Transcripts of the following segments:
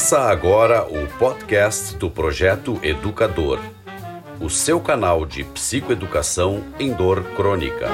Começa agora o podcast do Projeto Educador, o seu canal de psicoeducação em dor crônica.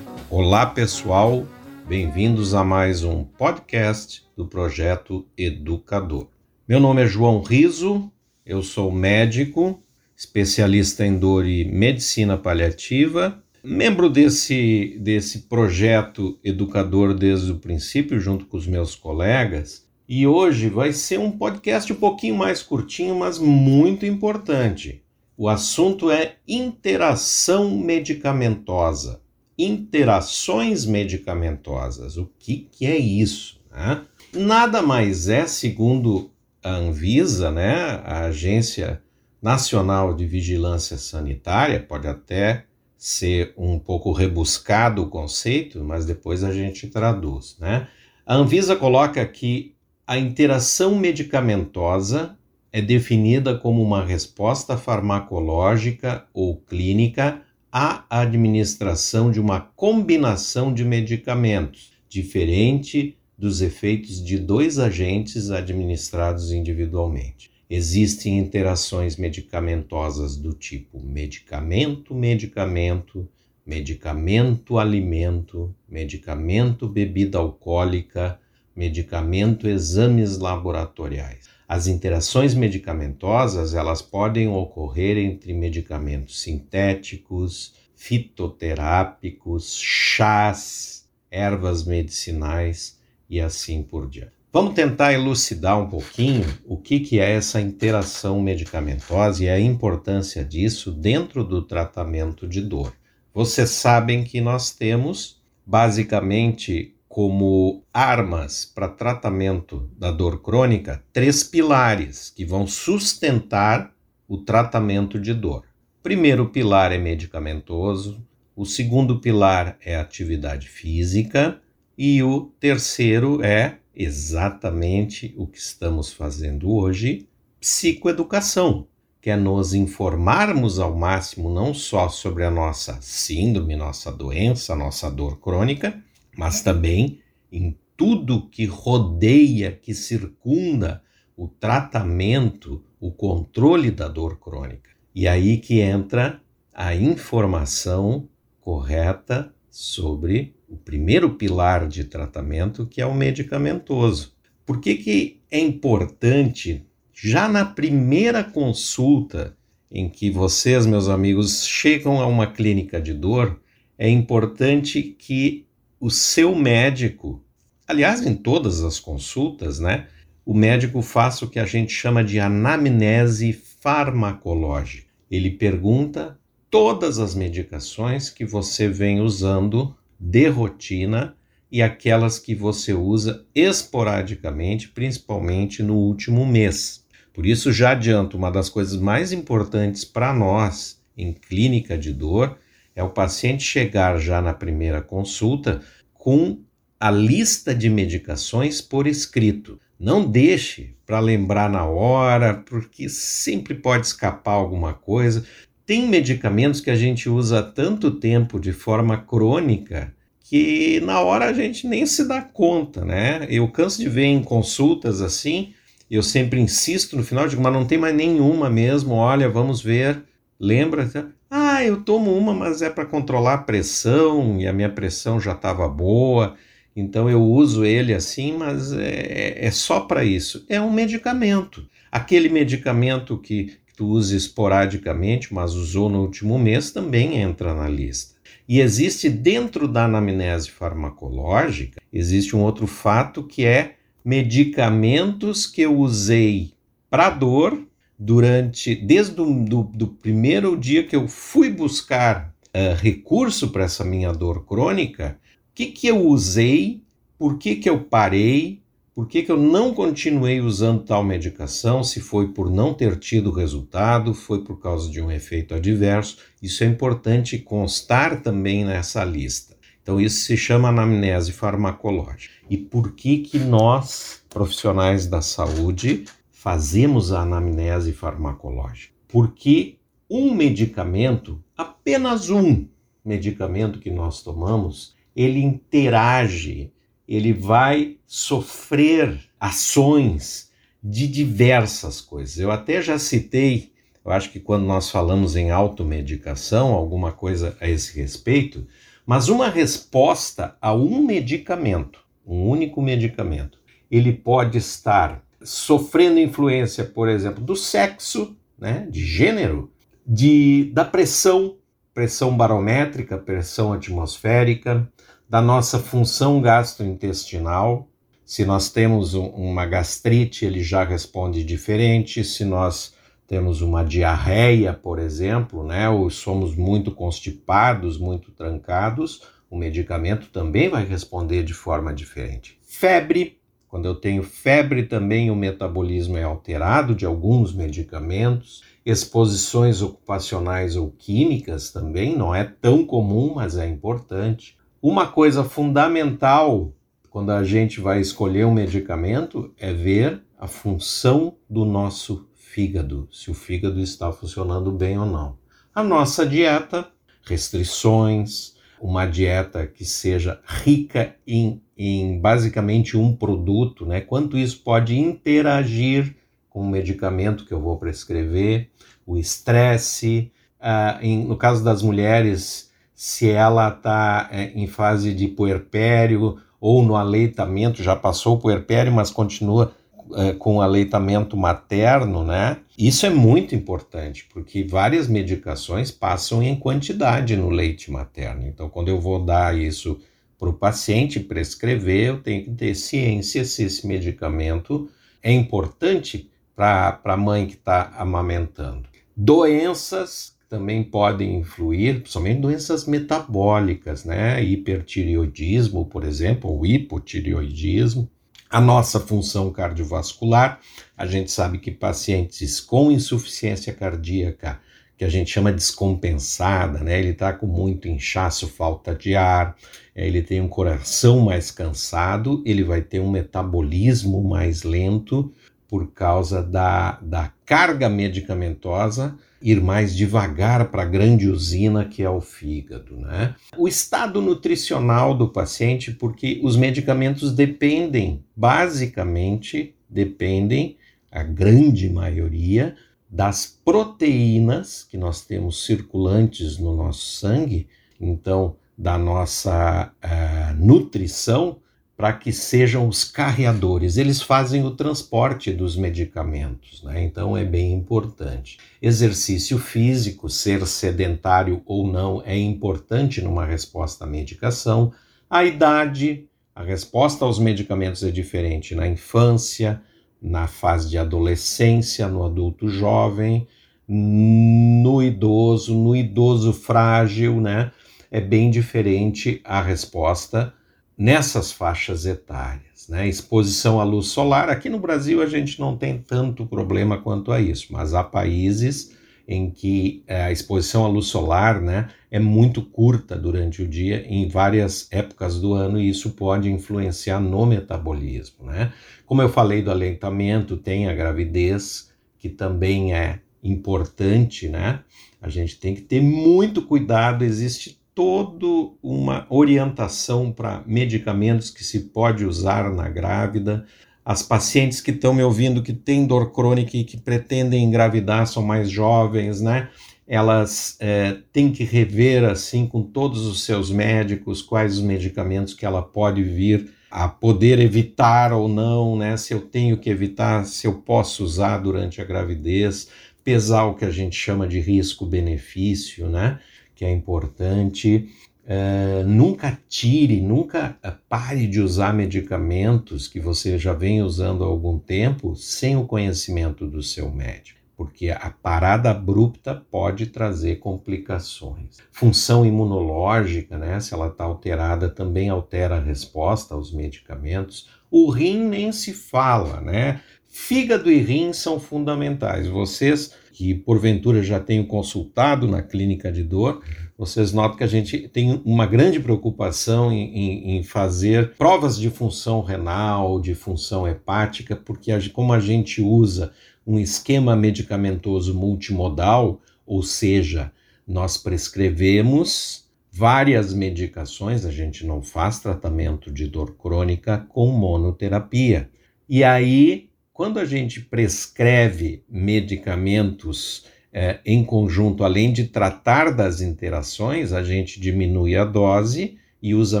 Olá, pessoal, bem-vindos a mais um podcast do Projeto Educador. Meu nome é João Riso, eu sou médico especialista em dor e medicina paliativa, membro desse, desse projeto educador desde o princípio, junto com os meus colegas. E hoje vai ser um podcast um pouquinho mais curtinho, mas muito importante. O assunto é interação medicamentosa. Interações medicamentosas. O que, que é isso? Né? Nada mais é, segundo a Anvisa, né, a agência Nacional de Vigilância Sanitária, pode até ser um pouco rebuscado o conceito, mas depois a gente traduz, né? A Anvisa coloca que a interação medicamentosa é definida como uma resposta farmacológica ou clínica à administração de uma combinação de medicamentos, diferente dos efeitos de dois agentes administrados individualmente. Existem interações medicamentosas do tipo medicamento-medicamento, medicamento-alimento, medicamento-bebida alcoólica, medicamento-exames laboratoriais. As interações medicamentosas, elas podem ocorrer entre medicamentos sintéticos, fitoterápicos, chás, ervas medicinais e assim por diante. Vamos tentar elucidar um pouquinho o que, que é essa interação medicamentosa e a importância disso dentro do tratamento de dor. Vocês sabem que nós temos, basicamente, como armas para tratamento da dor crônica, três pilares que vão sustentar o tratamento de dor. O primeiro pilar é medicamentoso, o segundo pilar é atividade física e o terceiro é exatamente o que estamos fazendo hoje, psicoeducação, que é nos informarmos ao máximo não só sobre a nossa síndrome, nossa doença, nossa dor crônica, mas também em tudo que rodeia, que circunda o tratamento, o controle da dor crônica. E aí que entra a informação correta sobre o primeiro pilar de tratamento, que é o medicamentoso. Por que, que é importante, já na primeira consulta em que vocês, meus amigos, chegam a uma clínica de dor, é importante que o seu médico, aliás, em todas as consultas, né, o médico faça o que a gente chama de anamnese farmacológica. Ele pergunta todas as medicações que você vem usando de rotina e aquelas que você usa esporadicamente, principalmente no último mês. Por isso, já adianto, uma das coisas mais importantes para nós em clínica de dor é o paciente chegar já na primeira consulta com a lista de medicações por escrito. Não deixe para lembrar na hora, porque sempre pode escapar alguma coisa. Tem medicamentos que a gente usa há tanto tempo de forma crônica que na hora a gente nem se dá conta, né? Eu canso de ver em consultas assim, eu sempre insisto no final, digo, mas não tem mais nenhuma mesmo, olha, vamos ver, lembra? Ah, eu tomo uma, mas é para controlar a pressão e a minha pressão já estava boa, então eu uso ele assim, mas é, é só para isso. É um medicamento. Aquele medicamento que, tu usa esporadicamente, mas usou no último mês, também entra na lista. E existe dentro da anamnese farmacológica, existe um outro fato que é medicamentos que eu usei para dor durante, desde o do, do primeiro dia que eu fui buscar uh, recurso para essa minha dor crônica, o que, que eu usei, por que, que eu parei, por que, que eu não continuei usando tal medicação? Se foi por não ter tido resultado, foi por causa de um efeito adverso. Isso é importante constar também nessa lista. Então, isso se chama anamnese farmacológica. E por que, que nós, profissionais da saúde, fazemos a anamnese farmacológica? Porque um medicamento, apenas um, medicamento que nós tomamos, ele interage, ele vai sofrer ações de diversas coisas. Eu até já citei, eu acho que quando nós falamos em automedicação, alguma coisa a esse respeito, mas uma resposta a um medicamento, um único medicamento, ele pode estar sofrendo influência, por exemplo, do sexo, né, de gênero, de, da pressão, pressão barométrica, pressão atmosférica, da nossa função gastrointestinal. Se nós temos um, uma gastrite, ele já responde diferente. Se nós temos uma diarreia, por exemplo, né, ou somos muito constipados, muito trancados, o medicamento também vai responder de forma diferente. Febre, quando eu tenho febre também o metabolismo é alterado de alguns medicamentos. Exposições ocupacionais ou químicas também não é tão comum, mas é importante. Uma coisa fundamental quando a gente vai escolher um medicamento é ver a função do nosso fígado, se o fígado está funcionando bem ou não. A nossa dieta, restrições, uma dieta que seja rica em, em basicamente um produto, né? Quanto isso pode interagir com o medicamento que eu vou prescrever, o estresse, uh, no caso das mulheres, se ela está é, em fase de puerpério ou no aleitamento, já passou o puerpério, mas continua é, com aleitamento materno, né? Isso é muito importante, porque várias medicações passam em quantidade no leite materno. Então, quando eu vou dar isso para o paciente prescrever, eu tenho que ter ciência se esse medicamento é importante para a mãe que está amamentando. Doenças também podem influir, principalmente doenças metabólicas, né? Hipertireoidismo, por exemplo, ou hipotireoidismo. A nossa função cardiovascular, a gente sabe que pacientes com insuficiência cardíaca, que a gente chama descompensada, né? Ele está com muito inchaço, falta de ar, ele tem um coração mais cansado, ele vai ter um metabolismo mais lento por causa da, da carga medicamentosa ir mais devagar para a grande usina que é o fígado. Né? O estado nutricional do paciente, porque os medicamentos dependem, basicamente, dependem, a grande maioria, das proteínas que nós temos circulantes no nosso sangue, então, da nossa uh, nutrição para que sejam os carreadores. Eles fazem o transporte dos medicamentos, né? então é bem importante. Exercício físico, ser sedentário ou não, é importante numa resposta à medicação. A idade, a resposta aos medicamentos é diferente na infância, na fase de adolescência, no adulto jovem, no idoso, no idoso frágil, né? É bem diferente a resposta nessas faixas etárias. Né? Exposição à luz solar, aqui no Brasil a gente não tem tanto problema quanto a isso, mas há países em que eh, a exposição à luz solar né, é muito curta durante o dia em várias épocas do ano e isso pode influenciar no metabolismo. Né? Como eu falei do aleitamento, tem a gravidez, que também é importante, né? A gente tem que ter muito cuidado, existe toda uma orientação para medicamentos que se pode usar na grávida. As pacientes que estão me ouvindo que têm dor crônica e que pretendem engravidar são mais jovens, né? Elas é, têm que rever assim com todos os seus médicos quais os medicamentos que ela pode vir a poder evitar ou não, né? Se eu tenho que evitar, se eu posso usar durante a gravidez, pesar o que a gente chama de risco-benefício, né? Que é importante. Uh, nunca tire, nunca uh, pare de usar medicamentos que você já vem usando há algum tempo sem o conhecimento do seu médico, porque a parada abrupta pode trazer complicações. Função imunológica, né, se ela está alterada, também altera a resposta aos medicamentos. O rim nem se fala, né? Fígado e rim são fundamentais. Vocês que porventura já tenham consultado na clínica de dor, vocês notam que a gente tem uma grande preocupação em, em, em fazer provas de função renal, de função hepática, porque a, como a gente usa um esquema medicamentoso multimodal, ou seja, nós prescrevemos várias medicações, a gente não faz tratamento de dor crônica com monoterapia. E aí, quando a gente prescreve medicamentos é, em conjunto, além de tratar das interações, a gente diminui a dose e usa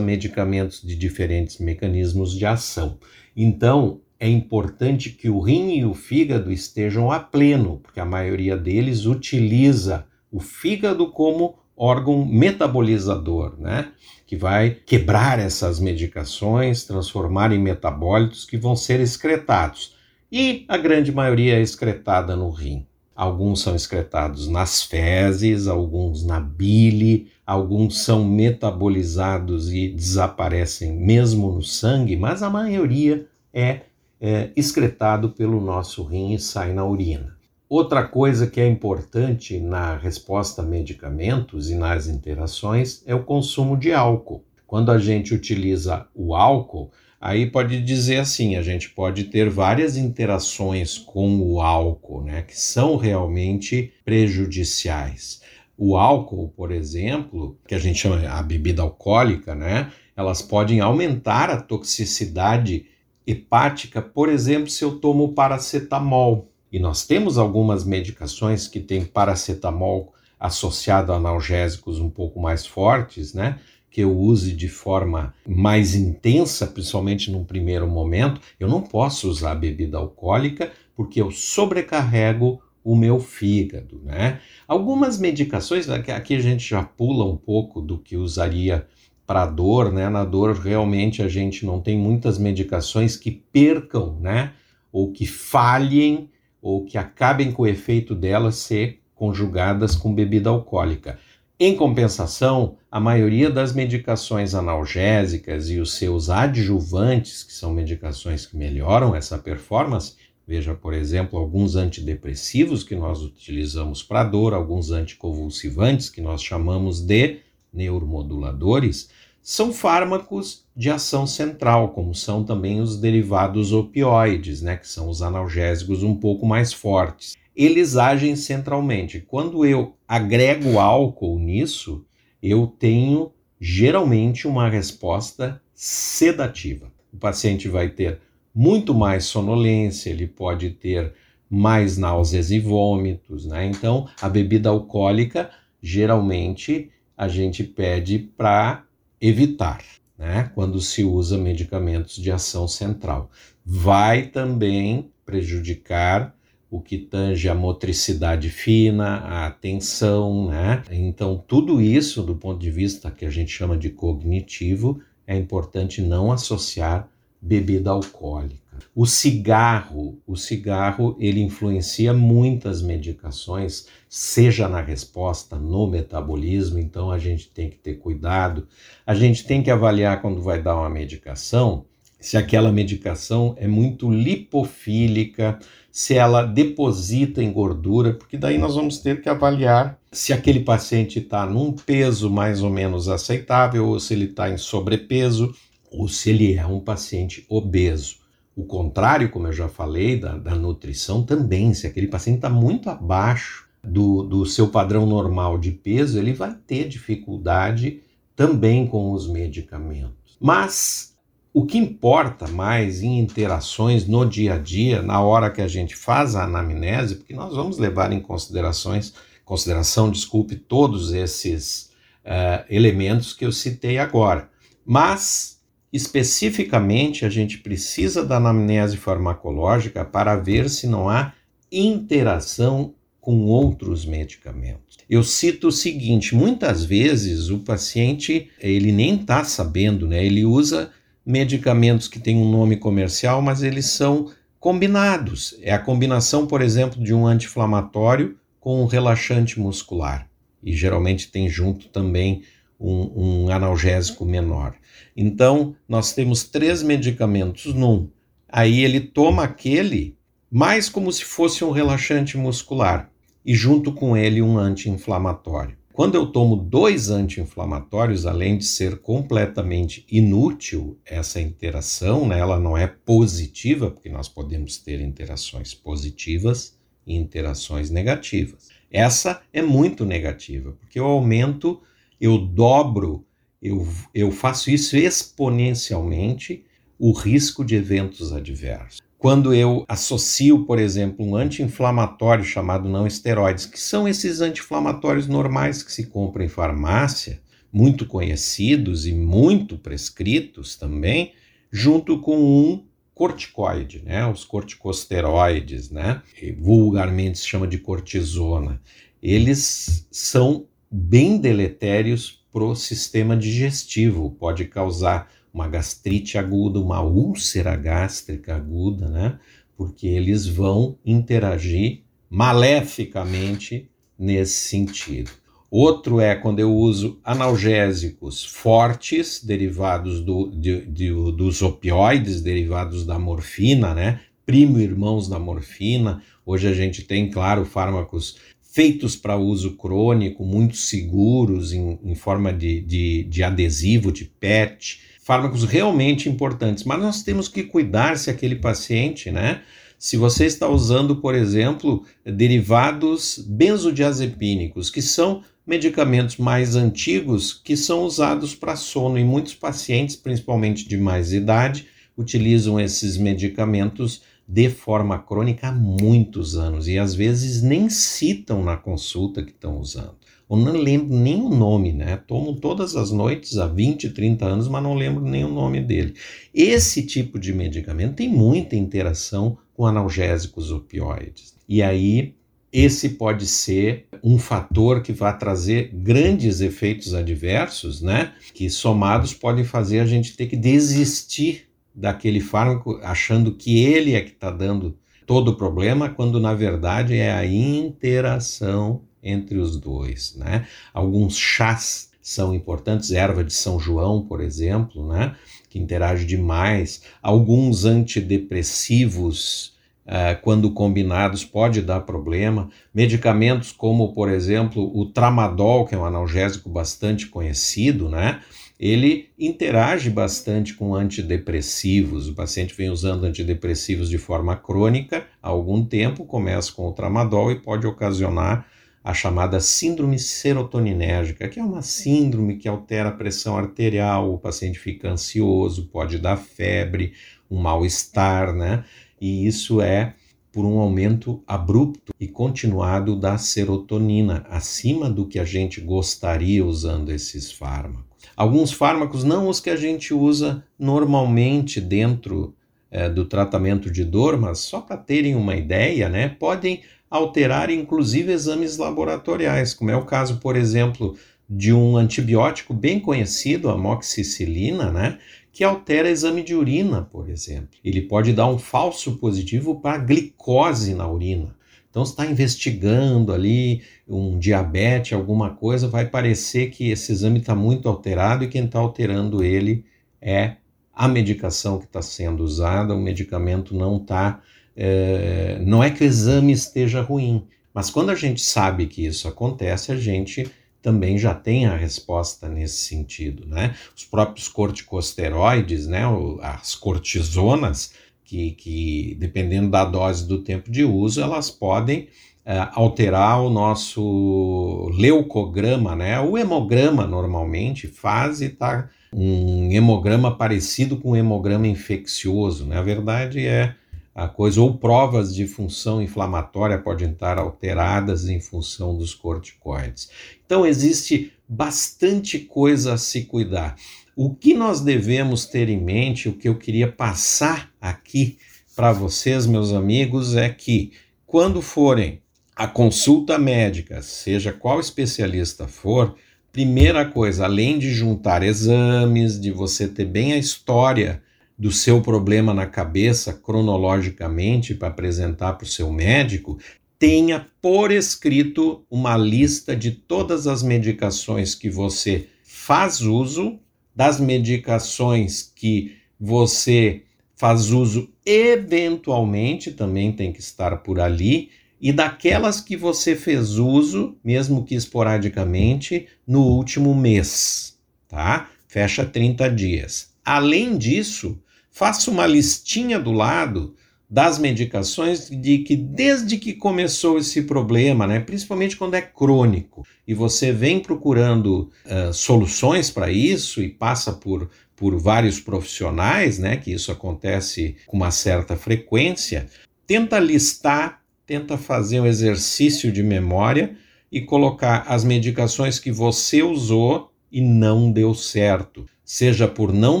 medicamentos de diferentes mecanismos de ação. Então, é importante que o rim e o fígado estejam a pleno, porque a maioria deles utiliza o fígado como órgão metabolizador, né? Que vai quebrar essas medicações, transformar em metabólitos que vão ser excretados. E a grande maioria é excretada no rim. Alguns são excretados nas fezes, alguns na bile, alguns são metabolizados e desaparecem mesmo no sangue, mas a maioria é, é excretado pelo nosso rim e sai na urina. Outra coisa que é importante na resposta a medicamentos e nas interações é o consumo de álcool. Quando a gente utiliza o álcool, aí pode dizer assim, a gente pode ter várias interações com o álcool, né, que são realmente prejudiciais. O álcool, por exemplo, que a gente chama a bebida alcoólica, né, elas podem aumentar a toxicidade hepática, por exemplo, se eu tomo paracetamol. E nós temos algumas medicações que têm paracetamol associado a analgésicos um pouco mais fortes, né? Que eu use de forma mais intensa, principalmente num primeiro momento. Eu não posso usar bebida alcoólica porque eu sobrecarrego o meu fígado, né? Algumas medicações, aqui a gente já pula um pouco do que usaria para dor, né? Na dor realmente a gente não tem muitas medicações que percam, né? Ou que falhem ou que acabem com o efeito delas ser conjugadas com bebida alcoólica. Em compensação, a maioria das medicações analgésicas e os seus adjuvantes, que são medicações que melhoram essa performance, veja, por exemplo, alguns antidepressivos que nós utilizamos para dor, alguns anticonvulsivantes que nós chamamos de neuromoduladores, são fármacos de ação central, como são também os derivados opioides, né, que são os analgésicos um pouco mais fortes. Eles agem centralmente. Quando eu agrego álcool nisso, eu tenho geralmente uma resposta sedativa. O paciente vai ter muito mais sonolência, ele pode ter mais náuseas e vômitos, né? Então, a bebida alcoólica, geralmente, a gente pede para evitar, né, quando se usa medicamentos de ação central. Vai também prejudicar o que tange a motricidade fina, a atenção, né? Então, tudo isso, do ponto de vista que a gente chama de cognitivo, é importante não associar bebida alcoólica. O cigarro, o cigarro, ele influencia muitas medicações, seja na resposta, no metabolismo, então a gente tem que ter cuidado. A gente tem que avaliar quando vai dar uma medicação, se aquela medicação é muito lipofílica, se ela deposita em gordura, porque daí nós vamos ter que avaliar se aquele paciente está num peso mais ou menos aceitável, ou se ele está em sobrepeso, ou se ele é um paciente obeso. O contrário, como eu já falei, da, da nutrição também, se aquele paciente está muito abaixo do, do seu padrão normal de peso, ele vai ter dificuldade também com os medicamentos. Mas o que importa mais em interações no dia a dia, na hora que a gente faz a anamnese, porque nós vamos levar em considerações, consideração, desculpe, todos esses uh, elementos que eu citei agora. Mas Especificamente, a gente precisa da anamnese farmacológica para ver se não há interação com outros medicamentos. Eu cito o seguinte: muitas vezes o paciente ele nem está sabendo, né? Ele usa medicamentos que têm um nome comercial, mas eles são combinados. É a combinação, por exemplo, de um anti-inflamatório com um relaxante muscular. E geralmente tem junto também um, um analgésico menor. Então, nós temos três medicamentos num. Aí ele toma aquele mais como se fosse um relaxante muscular e junto com ele um anti-inflamatório. Quando eu tomo dois anti-inflamatórios, além de ser completamente inútil essa interação, né, ela não é positiva, porque nós podemos ter interações positivas e interações negativas. Essa é muito negativa, porque eu aumento eu dobro, eu, eu faço isso exponencialmente o risco de eventos adversos. Quando eu associo, por exemplo, um anti-inflamatório chamado não esteroides, que são esses anti-inflamatórios normais que se compram em farmácia, muito conhecidos e muito prescritos também, junto com um corticoide, né? Os corticosteroides, né? vulgarmente se chama de cortisona. Eles são bem deletérios para o sistema digestivo, pode causar uma gastrite aguda, uma úlcera gástrica aguda, né? Porque eles vão interagir maleficamente nesse sentido. Outro é quando eu uso analgésicos fortes, derivados do, de, de, dos opioides, derivados da morfina, né? Primo irmãos da morfina. Hoje a gente tem, claro, fármacos feitos para uso crônico, muito seguros, em, em forma de, de, de adesivo, de PET, fármacos realmente importantes. Mas nós temos que cuidar se aquele paciente, né? Se você está usando, por exemplo, derivados benzodiazepínicos, que são medicamentos mais antigos que são usados para sono e muitos pacientes, principalmente de mais idade, utilizam esses medicamentos de forma crônica há muitos anos e às vezes nem citam na consulta que estão usando. Ou não lembro nem o nome, né? Tomo todas as noites há 20, 30 anos, mas não lembro nem o nome dele. Esse tipo de medicamento tem muita interação com analgésicos opioides. E aí esse pode ser um fator que vai trazer grandes efeitos adversos, né? Que somados podem fazer a gente ter que desistir daquele fármaco, achando que ele é que está dando todo o problema, quando na verdade é a interação entre os dois, né? Alguns chás são importantes, erva de São João, por exemplo, né? Que interage demais. Alguns antidepressivos Uh, quando combinados, pode dar problema. Medicamentos como, por exemplo, o tramadol, que é um analgésico bastante conhecido, né? Ele interage bastante com antidepressivos. O paciente vem usando antidepressivos de forma crônica há algum tempo, começa com o tramadol e pode ocasionar a chamada síndrome serotoninérgica, que é uma síndrome que altera a pressão arterial, o paciente fica ansioso, pode dar febre, um mal-estar, né? e isso é por um aumento abrupto e continuado da serotonina, acima do que a gente gostaria usando esses fármacos. Alguns fármacos, não os que a gente usa normalmente dentro é, do tratamento de dor, mas só para terem uma ideia, né, podem alterar inclusive exames laboratoriais, como é o caso, por exemplo, de um antibiótico bem conhecido, a moxicilina, né, que altera exame de urina, por exemplo. Ele pode dar um falso positivo para glicose na urina. Então, está investigando ali um diabetes, alguma coisa, vai parecer que esse exame está muito alterado e quem está alterando ele é a medicação que está sendo usada, o medicamento não está. É, não é que o exame esteja ruim, mas quando a gente sabe que isso acontece, a gente também já tem a resposta nesse sentido, né? Os próprios corticosteroides, né, as cortisonas, que, que dependendo da dose do tempo de uso, elas podem uh, alterar o nosso leucograma, né? O hemograma normalmente faz e tá um hemograma parecido com um hemograma infeccioso, né? A verdade é a coisa, ou provas de função inflamatória podem estar alteradas em função dos corticoides. Então, existe bastante coisa a se cuidar. O que nós devemos ter em mente, o que eu queria passar aqui para vocês, meus amigos, é que quando forem a consulta médica, seja qual especialista for, primeira coisa, além de juntar exames, de você ter bem a história do seu problema na cabeça cronologicamente para apresentar para o seu médico, tenha por escrito uma lista de todas as medicações que você faz uso, das medicações que você faz uso eventualmente, também tem que estar por ali, e daquelas que você fez uso, mesmo que esporadicamente, no último mês, tá? Fecha 30 dias. Além disso, faça uma listinha do lado das medicações de que desde que começou esse problema, né, principalmente quando é crônico, e você vem procurando uh, soluções para isso e passa por, por vários profissionais, né, que isso acontece com uma certa frequência, tenta listar, tenta fazer um exercício de memória e colocar as medicações que você usou e não deu certo, seja por não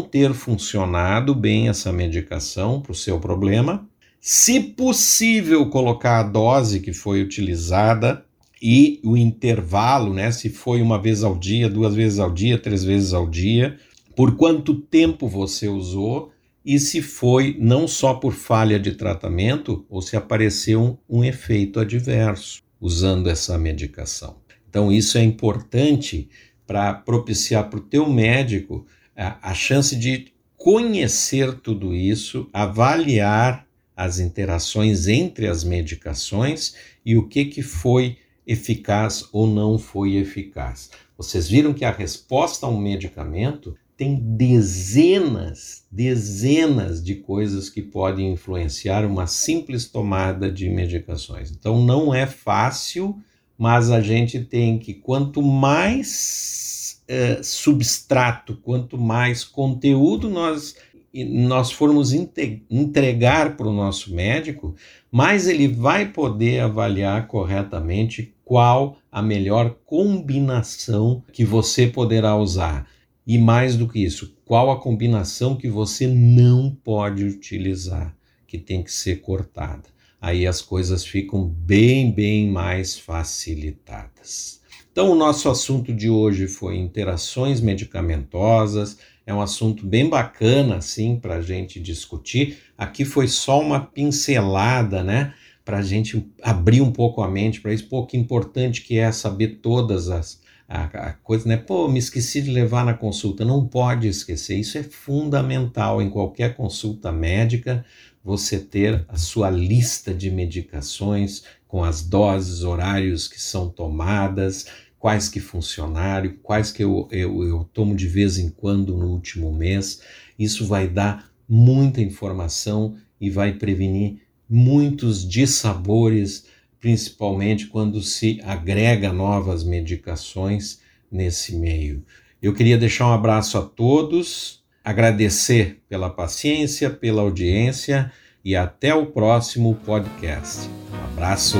ter funcionado bem essa medicação para o seu problema, se possível, colocar a dose que foi utilizada e o intervalo, né? Se foi uma vez ao dia, duas vezes ao dia, três vezes ao dia, por quanto tempo você usou e se foi não só por falha de tratamento ou se apareceu um, um efeito adverso usando essa medicação. Então, isso é importante para propiciar para o teu médico a, a chance de conhecer tudo isso, avaliar as interações entre as medicações e o que, que foi eficaz ou não foi eficaz. Vocês viram que a resposta a um medicamento tem dezenas, dezenas de coisas que podem influenciar uma simples tomada de medicações. Então não é fácil, mas a gente tem que, quanto mais eh, substrato, quanto mais conteúdo nós nós formos entregar para o nosso médico, mais ele vai poder avaliar corretamente qual a melhor combinação que você poderá usar. E mais do que isso, qual a combinação que você não pode utilizar, que tem que ser cortada. Aí as coisas ficam bem, bem mais facilitadas. Então, o nosso assunto de hoje foi interações medicamentosas, é um assunto bem bacana assim para a gente discutir. Aqui foi só uma pincelada, né? Para a gente abrir um pouco a mente para isso. Pô, que importante que é saber todas as a, a coisas, né? Pô, me esqueci de levar na consulta. Não pode esquecer. Isso é fundamental em qualquer consulta médica. Você ter a sua lista de medicações com as doses, horários que são tomadas, quais que funcionaram, quais que eu, eu, eu tomo de vez em quando no último mês. Isso vai dar muita informação e vai prevenir muitos dissabores, principalmente quando se agrega novas medicações nesse meio. Eu queria deixar um abraço a todos, agradecer pela paciência, pela audiência e até o próximo podcast. Um abraço!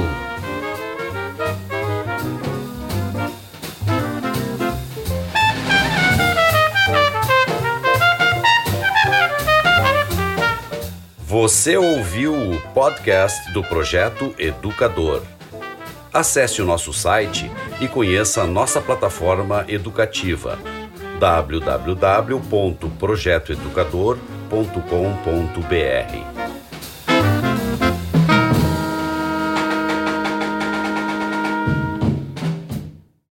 Você ouviu o podcast do Projeto Educador. Acesse o nosso site e conheça a nossa plataforma educativa www.projetoeducador.com.br.